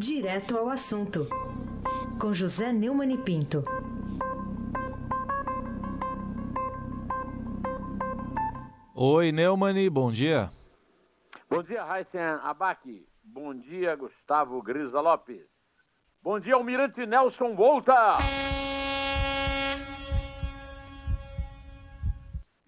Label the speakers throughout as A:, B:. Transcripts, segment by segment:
A: Direto ao assunto, com José Neumann e Pinto.
B: Oi, Neumann, bom dia.
C: Bom dia, Raíssen Abac. Bom dia, Gustavo Grisa Lopes. Bom dia, Almirante Nelson Volta.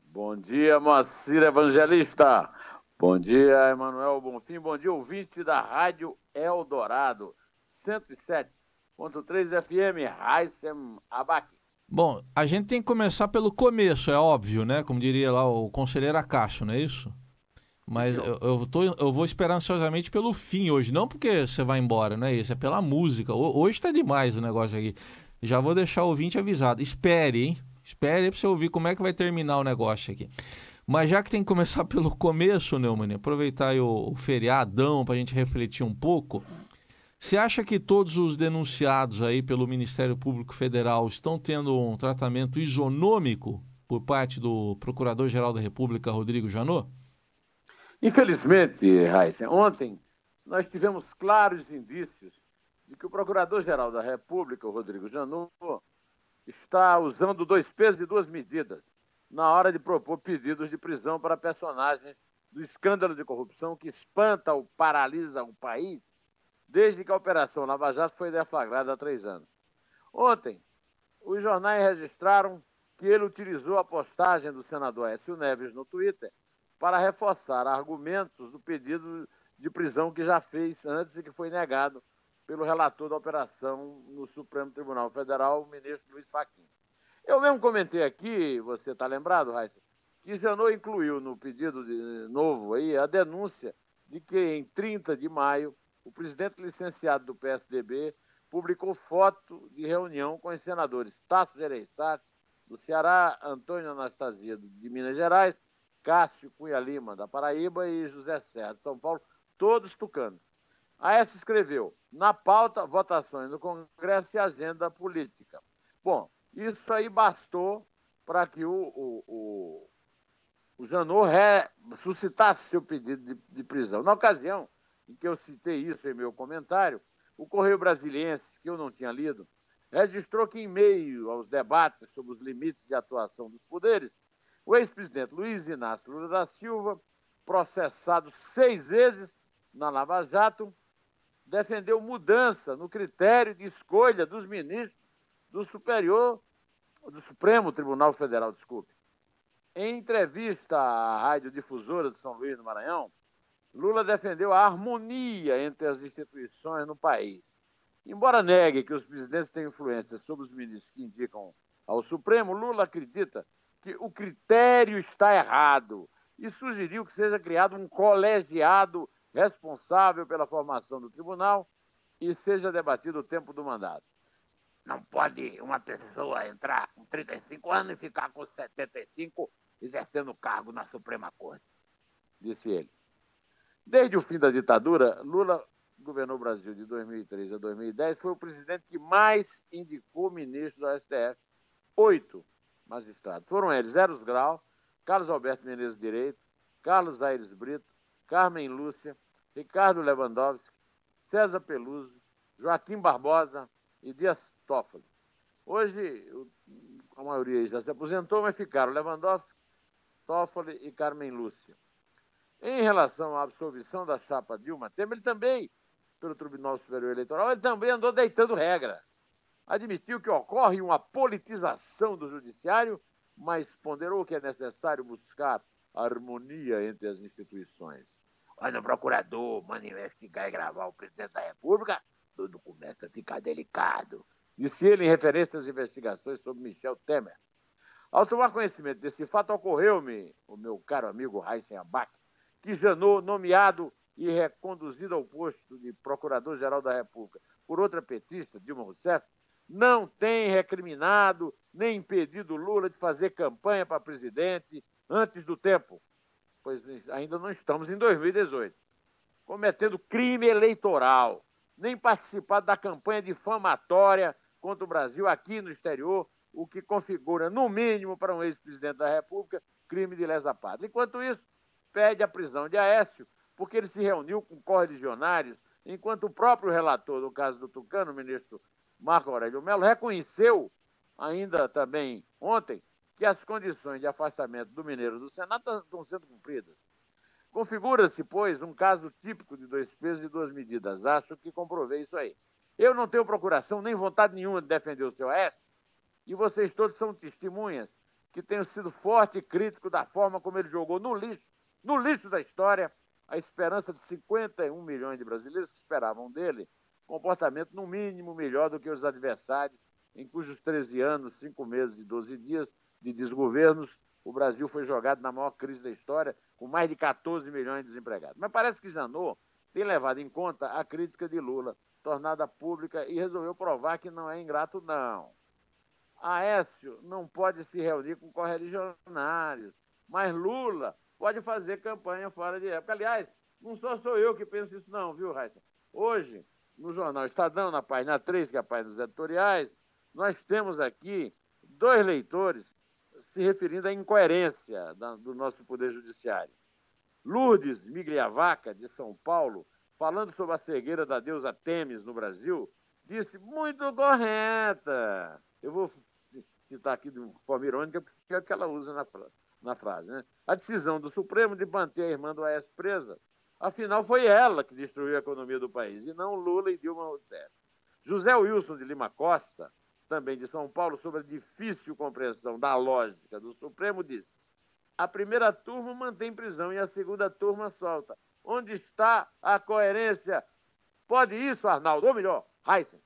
C: Bom dia, Moacir Evangelista. Bom dia, Emanuel Bonfim. Bom dia, ouvinte da Rádio Eldorado, 107.3 FM, Raissem Abac.
B: Bom, a gente tem que começar pelo começo, é óbvio, né? Como diria lá o conselheiro Acacho, não é isso? Mas eu, eu, tô, eu vou esperar ansiosamente pelo fim hoje, não porque você vai embora, não é isso? É pela música. Hoje tá demais o negócio aqui. Já vou deixar o ouvinte avisado. Espere, hein? Espere para você ouvir como é que vai terminar o negócio aqui. Mas já que tem que começar pelo começo, Neumann, aproveitar o, o feriadão para a gente refletir um pouco. Você acha que todos os denunciados aí pelo Ministério Público Federal estão tendo um tratamento isonômico por parte do Procurador-Geral da República, Rodrigo Janot?
C: Infelizmente, Raíssa, ontem nós tivemos claros indícios de que o Procurador-Geral da República, Rodrigo Janot, está usando dois pesos e duas medidas na hora de propor pedidos de prisão para personagens do escândalo de corrupção que espanta ou paralisa o país desde que a Operação Lava Jato foi deflagrada há três anos. Ontem, os jornais registraram que ele utilizou a postagem do senador Écio Neves no Twitter para reforçar argumentos do pedido de prisão que já fez antes e que foi negado pelo relator da operação no Supremo Tribunal Federal, o ministro Luiz Fachin. Eu mesmo comentei aqui, você está lembrado, Raíssa, que Janot incluiu no pedido de novo aí a denúncia de que em 30 de maio o presidente licenciado do PSDB publicou foto de reunião com os senadores Tasso Gereissati, do Ceará, Antônio Anastasia, de Minas Gerais, Cássio Cunha Lima, da Paraíba, e José Serra, de São Paulo, todos tucanos. A essa escreveu, na pauta, votações no Congresso e agenda política. Bom, isso aí bastou para que o, o, o, o Janot suscitasse seu pedido de, de, prisão. Na ocasião em que eu citei isso em meu comentário, o Correio Brasiliense, que eu não tinha lido, registrou que, em meio aos debates sobre os limites de atuação dos poderes, o ex-presidente Luiz Inácio Lula da Silva, processado seis vezes na Lava Jato, defendeu mudança no critério de escolha dos ministros do Superior, do Supremo Tribunal Federal, desculpe. Em entrevista à Rádio Difusora de São Luís do Maranhão, Lula defendeu a harmonia entre as instituições no país. Embora negue que os presidentes têm influência sobre os ministros que indicam ao Supremo, Lula acredita que o critério está errado e sugeriu que seja criado um colegiado responsável pela formação do tribunal e seja debatido o tempo do mandato. Não pode uma pessoa entrar com 35 anos e ficar com 75 exercendo cargo na Suprema Corte, disse ele. Desde o fim da ditadura, Lula governou o Brasil de 2003 a 2010, foi o presidente que mais indicou ministros do STF, oito magistrados. Foram eles Eros Grau, Carlos Alberto Menezes Direito, Carlos Aires Brito, Carmen Lúcia, Ricardo Lewandowski, César Peluso, Joaquim Barbosa e Dias Toffoli. Hoje, a maioria já se aposentou, mas ficaram Lewandowski, Toffoli e Carmen Lúcia. Em relação à absolvição da chapa Dilma Temer, ele também, pelo Tribunal Superior Eleitoral, ele também andou deitando regra admitiu que ocorre uma politização do judiciário, mas ponderou que é necessário buscar harmonia entre as instituições. Quando o procurador manda investigar e gravar o presidente da República, tudo começa a ficar delicado, disse ele em referência às investigações sobre Michel Temer. Ao tomar conhecimento desse fato, ocorreu-me, o meu caro amigo Raíssen Abac, que Janot, nomeado e reconduzido ao posto de Procurador-Geral da República por outra petista, Dilma Rousseff, não tem recriminado nem impedido Lula de fazer campanha para presidente antes do tempo, pois ainda não estamos em 2018, cometendo crime eleitoral, nem participado da campanha difamatória contra o Brasil aqui no exterior, o que configura, no mínimo, para um ex-presidente da República, crime de lesa pátria. Enquanto isso, pede a prisão de Aécio, porque ele se reuniu com correligionários enquanto o próprio relator do caso do Tucano, o ministro Marco Aurélio Mello, reconheceu ainda também ontem que as condições de afastamento do Mineiro do Senado estão sendo cumpridas. Configura-se, pois, um caso típico de dois pesos e duas medidas. Acho que comprovei isso aí. Eu não tenho procuração nem vontade nenhuma de defender o seu Aécio, e vocês todos são testemunhas que tenho sido forte e crítico da forma como ele jogou no lixo, no lixo da história, a esperança de 51 milhões de brasileiros que esperavam dele comportamento no mínimo melhor do que os adversários, em cujos 13 anos, 5 meses e 12 dias de desgovernos, o Brasil foi jogado na maior crise da história, com mais de 14 milhões de desempregados. Mas parece que Janot tem levado em conta a crítica de Lula, tornada pública, e resolveu provar que não é ingrato, não. Aécio não pode se reunir com correligionários, mas Lula pode fazer campanha fora de época. Aliás, não só sou eu que penso isso, não, viu, Raíssa? Hoje, no jornal Estadão, na página 3, que é a página dos editoriais, nós temos aqui dois leitores se referindo à incoerência da, do nosso Poder Judiciário. Lourdes Migliavaca, de São Paulo, falando sobre a cegueira da deusa Temis no Brasil, disse muito correta. Eu vou citar aqui de forma irônica, porque é o que ela usa na, na frase. Né? A decisão do Supremo de manter a irmã do AES presa, afinal foi ela que destruiu a economia do país, e não Lula e Dilma Rousseff. José Wilson de Lima Costa, também de São Paulo, sobre a difícil compreensão da lógica do Supremo, disse: a primeira turma mantém prisão e a segunda turma solta. Onde está a coerência? Pode isso, Arnaldo, ou melhor, Heisen.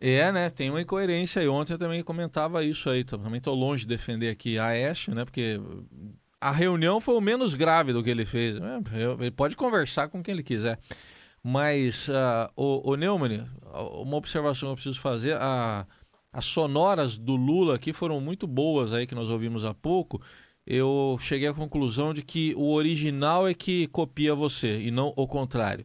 B: É, né? Tem uma incoerência aí. Ontem eu também comentava isso aí. Também estou longe de defender aqui a Aécio, né? Porque a reunião foi o menos grave do que ele fez. É, ele pode conversar com quem ele quiser. Mas, uh, o, o Neumann, uma observação que eu preciso fazer. A, as sonoras do Lula aqui foram muito boas aí, que nós ouvimos há pouco. Eu cheguei à conclusão de que o original é que copia você e não o contrário.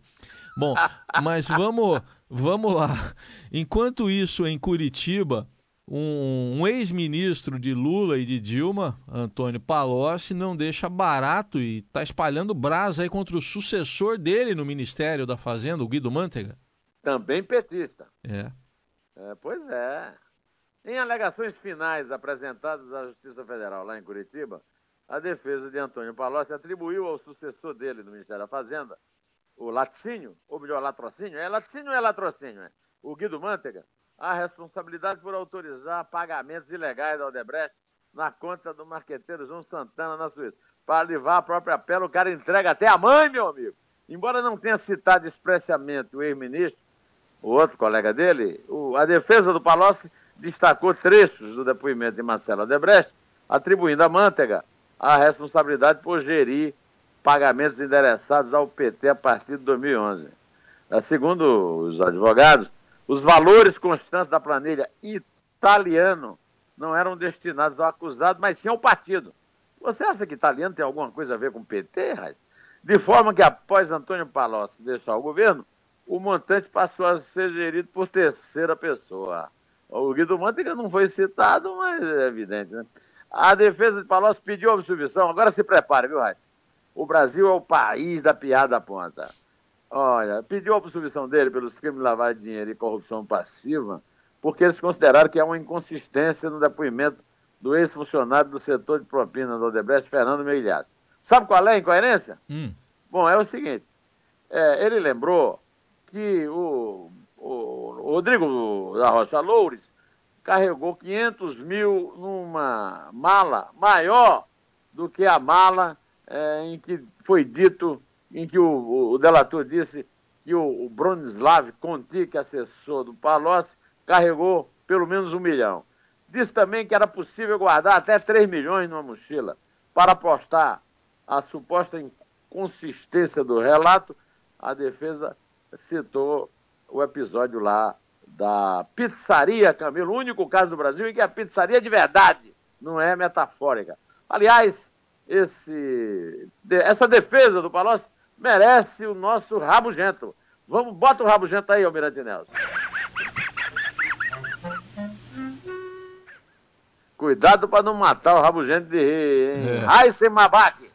B: Bom, mas vamos Vamos lá. Enquanto isso, em Curitiba, um, um ex-ministro de Lula e de Dilma, Antônio Palocci, não deixa barato e está espalhando brasa aí contra o sucessor dele no Ministério da Fazenda, o Guido Mantega.
C: Também petista.
B: É.
C: é pois é. Em alegações finais apresentadas à Justiça Federal lá em Curitiba, a defesa de Antônio Palocci atribuiu ao sucessor dele no Ministério da Fazenda, o laticínio, ou melhor, latrocínio, é laticínio ou é latrocínio? É? O Guido Mantega, a responsabilidade por autorizar pagamentos ilegais da Odebrecht na conta do marqueteiro João Santana na Suíça. Para levar a própria pele, o cara entrega até a mãe, meu amigo. Embora não tenha citado expressamente o ex-ministro, o outro colega dele, a defesa do Palocci destacou trechos do depoimento de Marcelo Odebrecht, atribuindo a Mantega a responsabilidade por gerir pagamentos endereçados ao PT a partir de 2011. É, segundo os advogados, os valores constantes da planilha italiano não eram destinados ao acusado, mas sim ao partido. Você acha que italiano tem alguma coisa a ver com o PT, Raiz? De forma que, após Antônio Palocci deixar o governo, o montante passou a ser gerido por terceira pessoa. O Guido Mantega não foi citado, mas é evidente, né? A defesa de Palocci pediu absolvição. Agora se prepare, viu, Raiz? o Brasil é o país da piada ponta. Olha, pediu a absolvição dele pelos crimes de lavagem de dinheiro e corrupção passiva, porque eles consideraram que há uma inconsistência no depoimento do ex-funcionário do setor de propina do Odebrecht, Fernando Meilhares. Sabe qual é a incoerência?
B: Hum.
C: Bom, é o seguinte, é, ele lembrou que o Rodrigo da Rocha Loures carregou 500 mil numa mala maior do que a mala é, em que foi dito, em que o, o delator disse que o, o Bronislav Conti, que é assessor do Palocci, carregou pelo menos um milhão. Disse também que era possível guardar até 3 milhões numa mochila. Para apostar a suposta inconsistência do relato, a defesa citou o episódio lá da pizzaria Camilo, o único caso do Brasil em que a pizzaria é de verdade, não é metafórica. Aliás, esse, essa defesa do Palocci merece o nosso rabugento. Vamos, bota o rabugento aí, Almirante Nelson. Cuidado para não matar o rabugento de rir, hein? É. Ai, sem mabaque.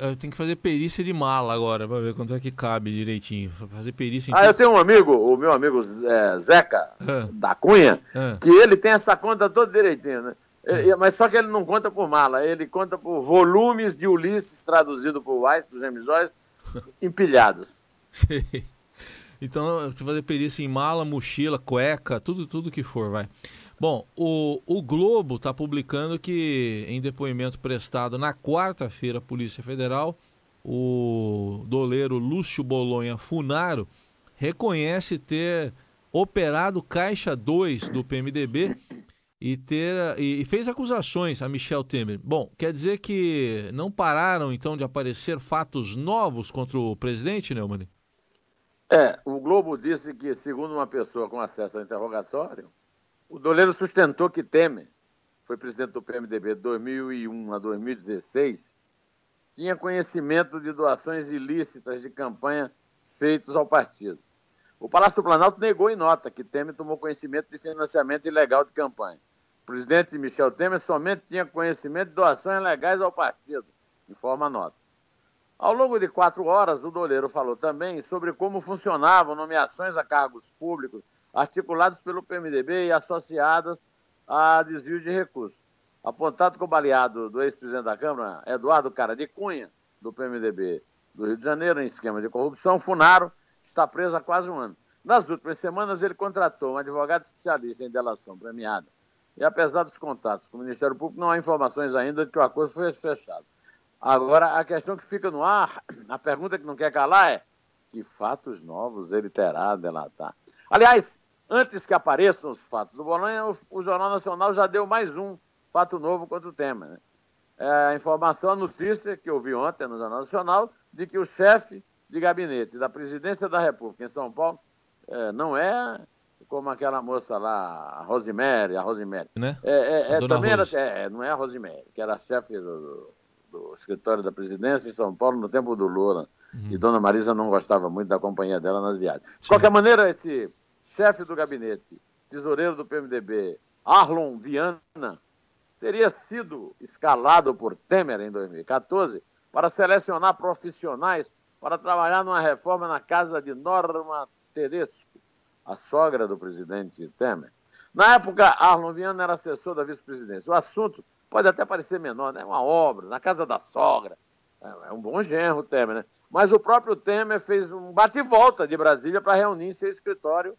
B: Eu tenho que fazer perícia de mala agora, para ver quanto é que cabe direitinho. Fazer perícia
C: Ah, eu tenho um amigo, o meu amigo é, Zeca, ah. da Cunha, ah. que ele tem essa conta toda direitinho, né? É, mas só que ele não conta por mala, ele conta por volumes de Ulisses traduzido por Weiss, do James Joyce, empilhados.
B: Sim. Então, você fazer perícia em mala, mochila, cueca, tudo, tudo que for, vai. Bom, o, o Globo está publicando que, em depoimento prestado na quarta-feira à Polícia Federal, o doleiro Lúcio Bolonha Funaro reconhece ter operado Caixa 2 do PMDB e, ter, e fez acusações a Michel Temer. Bom, quer dizer que não pararam então de aparecer fatos novos contra o presidente, Neumann?
C: É, o Globo disse que, segundo uma pessoa com acesso ao interrogatório, o Doleiro sustentou que Temer, foi presidente do PMDB de 2001 a 2016, tinha conhecimento de doações ilícitas de campanha feitos ao partido. O Palácio do Planalto negou em nota que Temer tomou conhecimento de financiamento ilegal de campanha. O presidente Michel Temer somente tinha conhecimento de doações legais ao partido, informa a nota. Ao longo de quatro horas, o Doleiro falou também sobre como funcionavam nomeações a cargos públicos articulados pelo PMDB e associadas a desvio de recursos. Apontado como aliado do ex-presidente da Câmara, Eduardo Cara de Cunha, do PMDB do Rio de Janeiro, em esquema de corrupção, Funaro está preso há quase um ano. Nas últimas semanas, ele contratou um advogado especialista em delação premiada. E apesar dos contatos com o Ministério Público, não há informações ainda de que o acordo foi fechado. Agora, a questão que fica no ar, a pergunta que não quer calar é: que fatos novos ele terá a delatar? Aliás, Antes que apareçam os fatos do Bolonha, o, o Jornal Nacional já deu mais um fato novo contra o tema. Né? É a informação, a notícia que eu vi ontem no Jornal Nacional, de que o chefe de gabinete da presidência da República em São Paulo é, não é como aquela moça lá, a Rosemary, a Rosemary.
B: Né?
C: É, é, é também Rose. era, é, não é a Rosemary, que era chefe do, do, escritório da presidência em São Paulo no tempo do Lula. Uhum. E Dona Marisa não gostava muito da companhia dela nas viagens. De qualquer maneira, esse chefe do gabinete, tesoureiro do PMDB, Arlon Viana, teria sido escalado por Temer em 2014 para selecionar profissionais para trabalhar numa reforma na casa de Norma Tedesco, a sogra do presidente Temer. Na época, Arlon Viana era assessor da vice-presidência. O assunto pode até parecer menor, né? Uma obra, na casa da sogra. É, é um bom genro, Temer, né? Mas o próprio Temer fez um bate-volta de Brasília para reunir seu escritório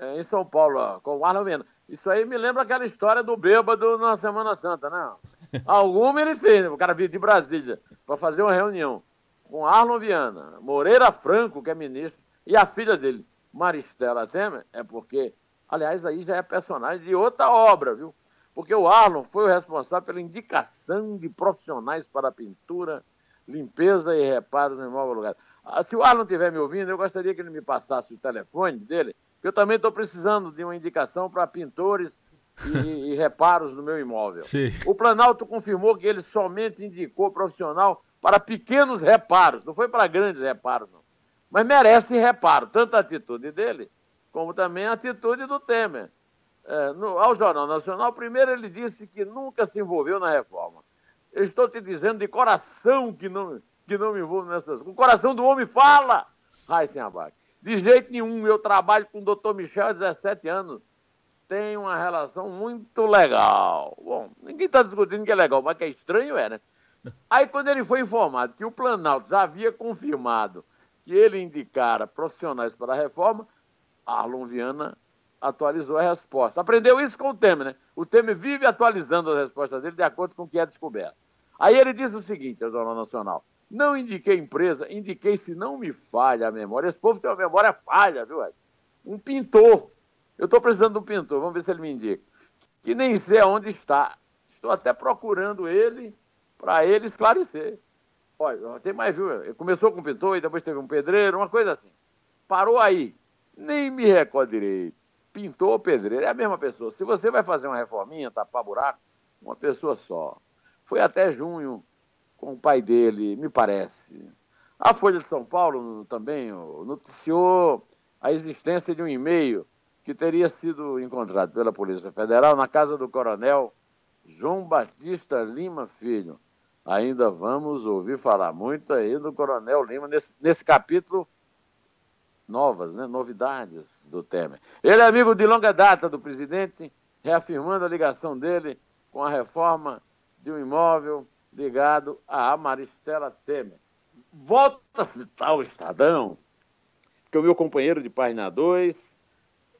C: em São Paulo, com o Arlon Viana. Isso aí me lembra aquela história do bêbado na Semana Santa, né? Alguma ele fez, o cara veio de Brasília para fazer uma reunião com Arlon Viana, Moreira Franco, que é ministro, e a filha dele, Maristela Temer, é porque, aliás, aí já é personagem de outra obra, viu? Porque o Arlon foi o responsável pela indicação de profissionais para pintura, limpeza e reparos no imóvel lugar. Ah, se o Arlon estiver me ouvindo, eu gostaria que ele me passasse o telefone dele eu também estou precisando de uma indicação para pintores e, e, reparos no meu imóvel.
B: Sim.
C: O Planalto confirmou que ele somente indicou profissional para pequenos reparos, não foi para grandes reparos, não. Mas merece reparo, tanto a atitude dele, como também a atitude do Temer. É, no, ao Jornal Nacional, primeiro ele disse que nunca se envolveu na reforma. Eu estou te dizendo de coração que não, que não me envolvo nessas coisas. O coração do homem fala, Raíssen Abac. De jeito nenhum, eu trabalho com o doutor Michel há 17 anos. Tem uma relação muito legal. Bom, ninguém está discutindo que é legal, mas que é estranho é, né? Aí, quando ele foi informado que o Planalto já havia confirmado que ele indicara profissionais para a reforma, Arlon Viana atualizou a resposta. Aprendeu isso com o Temer, né? O Temer vive atualizando as respostas dele de acordo com o que é descoberto. Aí ele disse o seguinte ao Jornal Nacional: não indiquei empresa, indiquei, se não me falha a memória. Esse povo tem uma memória falha, viu? Um pintor. Eu estou precisando de um pintor, vamos ver se ele me indica. Que nem sei aonde está. Estou até procurando ele para ele esclarecer. Olha, tem mais, viu? Ele começou com um pintor e depois teve um pedreiro, uma coisa assim. Parou aí. Nem me recordo direito. Pintor ou pedreiro, é a mesma pessoa. Se você vai fazer uma reforminha, tapar buraco, uma pessoa só. Foi até junho com o pai dele, me parece. A Folha de São Paulo também noticiou a existência de um e-mail que teria sido encontrado pela Polícia Federal na casa do coronel João Batista Lima Filho, ainda vamos ouvir falar muito aí do Coronel Lima nesse, nesse capítulo novas, né, novidades do Temer. Ele é amigo de longa data do presidente, reafirmando a ligação dele com a reforma de um imóvel ligado a Maristela Temer. Volta a citar o Estadão, que o meu companheiro de página 2,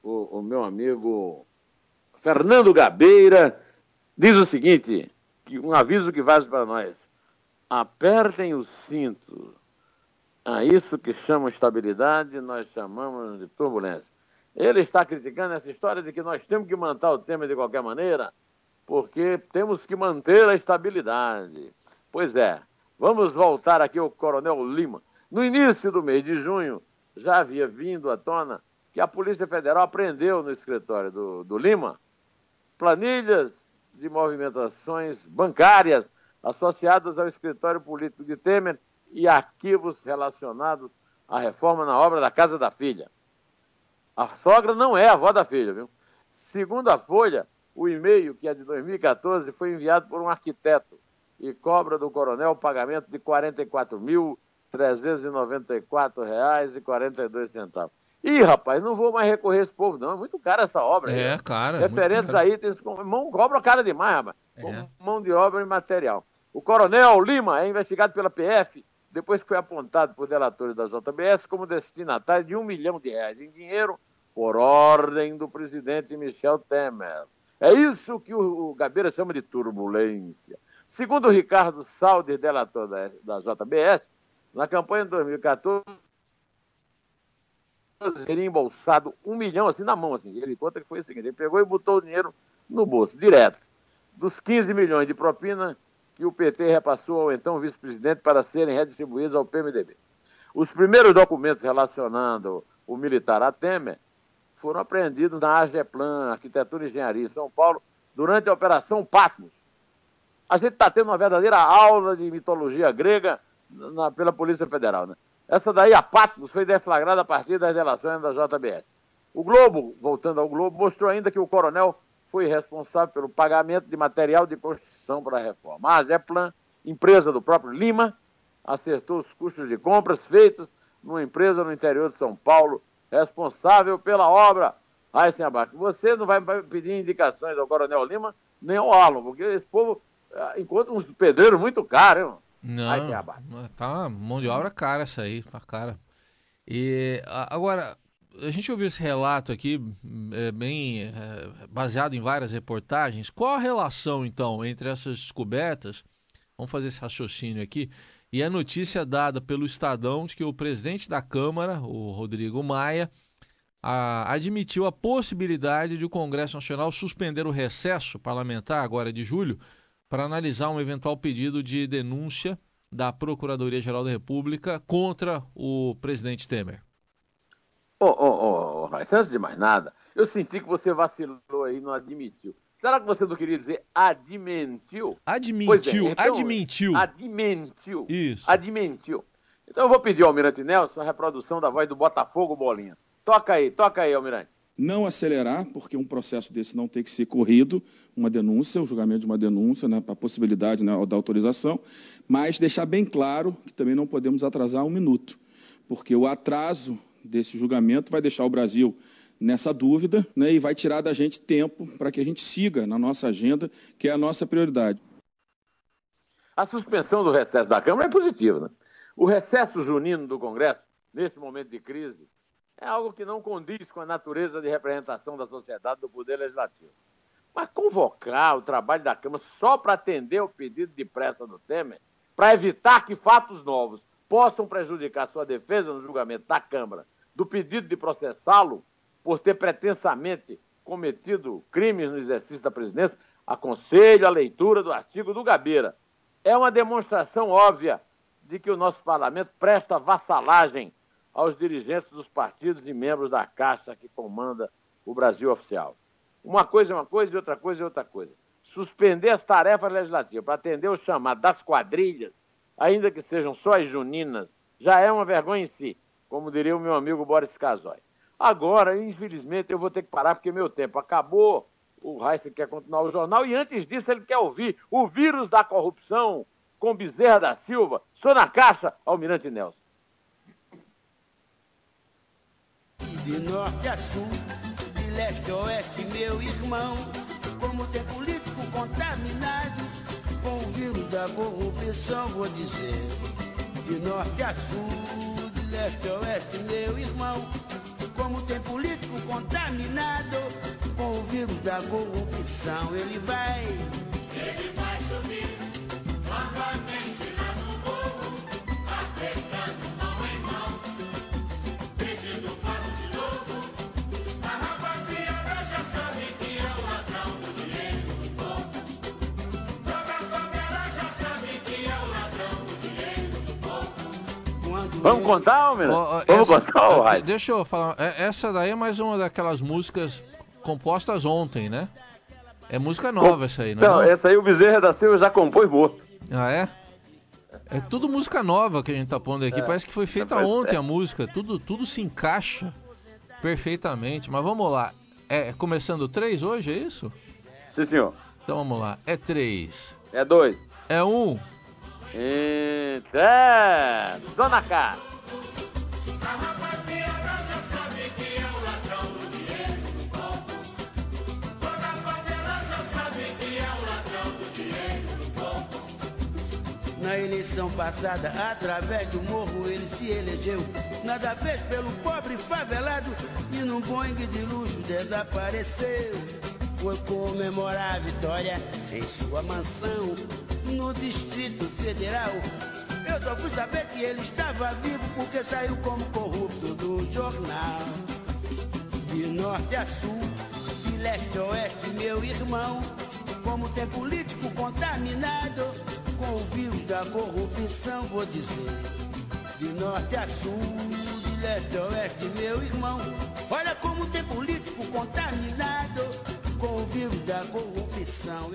C: o, o meu amigo Fernando Gabeira, diz o seguinte, que um aviso que faz para nós. Apertem o cinto. A isso que chamam estabilidade, nós chamamos de turbulência. Ele está criticando essa história de que nós temos que manter o tema de qualquer maneira, porque temos que manter a estabilidade. Pois é, vamos voltar aqui ao Coronel Lima. No início do mês de junho, já havia vindo à tona que a Polícia Federal apreendeu no escritório do, do Lima planilhas de movimentações bancárias associadas ao escritório político de Temer e arquivos relacionados à reforma na obra da Casa da Filha. A sogra não é a avó da filha, viu? Segundo a Folha, o e-mail, que é de 2014, foi enviado por um arquiteto e cobra do coronel o pagamento de R$ 44.394,42. Ih, rapaz, não vou mais recorrer a esse povo, não. É muito caro essa obra.
B: É, aí. cara.
C: Referentes a itens com. Mão cobra cara demais, rapaz. É. Mão de obra e material. O coronel Lima é investigado pela PF depois que foi apontado por delatores da JBS como destinatário de um milhão de reais em dinheiro por ordem do presidente Michel Temer. É isso que o Gabeira chama de turbulência. Segundo o Ricardo Saldi, delator da, da JBS, na campanha de 2014, teria embolsado um milhão assim na mão. Assim. Ele conta que foi o seguinte: ele pegou e botou o dinheiro no bolso, direto. Dos 15 milhões de propina, que o PT repassou ao então vice-presidente para serem redistribuídos ao PMDB. Os primeiros documentos relacionando o militar a Temer foram apreendidos na AGEPLAN, Arquitetura e Engenharia, em São Paulo, durante a Operação Patmos. A gente está tendo uma verdadeira aula de mitologia grega na, pela Polícia Federal. Né? Essa daí, a Patmos, foi deflagrada a partir das relações da JBS. O Globo, voltando ao Globo, mostrou ainda que o coronel foi responsável pelo pagamento de material de construção para a reforma. A Zeplan, empresa do próprio Lima, acertou os custos de compras feitos numa empresa no interior de São Paulo, responsável pela obra. Abaixo. Você não vai pedir indicações ao Coronel Lima nem ao Arlon, porque esse povo ah, encontra uns pedreiros muito caros, hein?
B: Não, aí, tá mão de obra cara essa aí, tá cara. E agora, a gente ouviu esse relato aqui, é, bem é, baseado em várias reportagens. Qual a relação, então, entre essas descobertas? Vamos fazer esse raciocínio aqui. E a notícia dada pelo Estadão de que o presidente da Câmara, o Rodrigo Maia, a, admitiu a possibilidade de o Congresso Nacional suspender o recesso parlamentar, agora de julho, para analisar um eventual pedido de denúncia da Procuradoria-Geral da República contra o presidente Temer.
C: Ô, ô, ô, antes de mais nada, eu senti que você vacilou aí não admitiu. Será que você não queria dizer admentiu?
B: Admentiu, é, então, admentiu.
C: Admentiu.
B: Isso.
C: Admentiu. Então eu vou pedir ao Almirante Nelson a reprodução da voz do Botafogo Bolinha. Toca aí, toca aí, Almirante.
D: Não acelerar, porque um processo desse não tem que ser corrido, uma denúncia, o julgamento de uma denúncia, né, para a possibilidade né, da autorização, mas deixar bem claro que também não podemos atrasar um minuto, porque o atraso desse julgamento vai deixar o Brasil nessa dúvida né, e vai tirar da gente tempo para que a gente siga na nossa agenda, que é a nossa prioridade.
C: A suspensão do recesso da Câmara é positiva. Né? O recesso junino do Congresso, nesse momento de crise, é algo que não condiz com a natureza de representação da sociedade do Poder Legislativo. Mas convocar o trabalho da Câmara só para atender o pedido de pressa do Temer, para evitar que fatos novos possam prejudicar sua defesa no julgamento da Câmara do pedido de processá-lo por ter pretensamente cometido crimes no exercício da presidência, aconselho a leitura do artigo do Gabeira. É uma demonstração óbvia de que o nosso parlamento presta vassalagem aos dirigentes dos partidos e membros da Caixa que comanda o Brasil oficial. Uma coisa é uma coisa e outra coisa é outra coisa. Suspender as tarefas legislativas para atender o chamado das quadrilhas, ainda que sejam só as juninas, já é uma vergonha em si como diria o meu amigo Boris Casoy. Agora, infelizmente, eu vou ter que parar porque meu tempo acabou. O Raíssa quer continuar o jornal e antes disso ele quer ouvir o vírus da corrupção com Bezerra da Silva. Sou na caixa, Almirante Nelson.
E: De norte a sul, de leste a oeste, meu irmão, como tem político contaminado com o vírus da corrupção, vou dizer. De norte a sul, de leste a oeste, meu irmão, como tem político contaminado com o vírus da corrupção, ele vai. Ele vai
C: Vamos contar?
B: Ó, ó,
C: Vamos
B: essa-
C: contar,
B: é,
C: Raiz?
B: Deixa eu falar. é, Essa daí é mais uma daquelas músicas compostas ontem, né? É música nova essa aí, não é? Não?
C: essa aí o Bezerra da Silva já compôs morto.
B: Ah, é? É tudo música nova que a gente tá pondo aqui. Parece que foi feita
C: é.
B: ontem a música. Tudo, tudo se encaixa perfeitamente. Mas vamos lá. É começando três hoje, é isso?
C: Sim, senhor.
B: Então vamos lá. É três.
C: É dois.
B: É um.
C: Então, só na cara.
E: Na eleição passada, através do morro, ele se elegeu. Nada fez pelo pobre favelado e num Boeing de luxo desapareceu. Foi comemorar a vitória em sua mansão no Distrito Federal. Eu só fui saber que ele estava vivo porque saiu como corrupto do jornal. De norte a sul, de leste a oeste, meu irmão. Como tem político contaminado com o vírus da corrupção, vou dizer. De norte a sul, de leste a oeste, meu irmão. Olha como tem político contaminado com o vírus da corrupção.